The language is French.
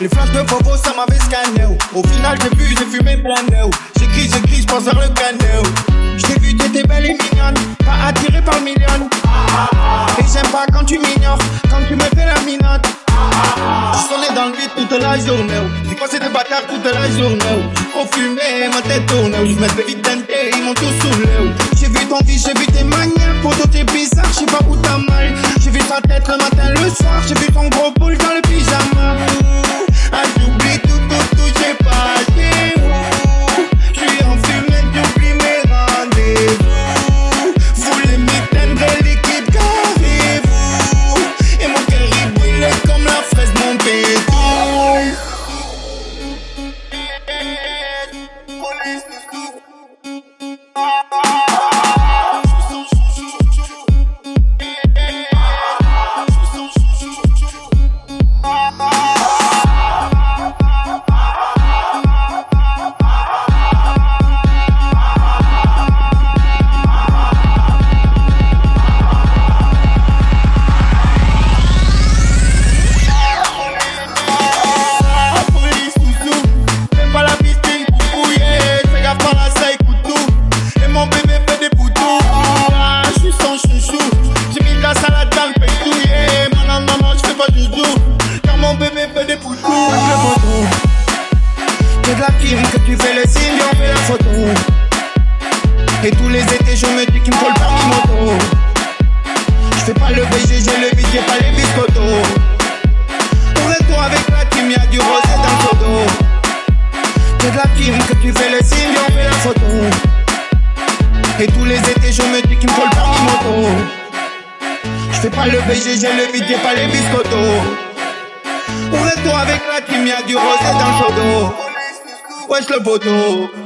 Les flashs de Bobo, ça m'avait scanné. Au final, j'ai vu, j'ai fumé plein d'eau. J'écris, j'écris, j'pense vers le canot. J't'ai vu, t'étais belle et mignonne. Pas attiré par le million. Et j'aime pas quand tu m'ignores, quand tu me fais la minote. Je sonnais dans le vide toute la journée. J'ai passé des bâtards toute la journée. Trop fumé, ma tête tourne. Je me fais vite tenter, ils m'ont tout saoulé. J'ai vu ton vie, j'ai vu tes manières. Pour t'es bizarre, je sais pas où t'as mal. Ta tête le matin, le soir? J'ai vu ton gros boule dans le pyjama. Fais pas le BG j'ai le j'ai pas les biscottos pour toi avec la team, y'a du rosé dans le photo. C'est de la team que tu fais le signe on fait la photo. Et tous les étés, je me dis qu'il me faut le permis moto. Je fais pas le BG, j'ai le j'ai pas les biscottos. Pour toi avec la team, y'a du rosé dans le photo. Wesh le photo.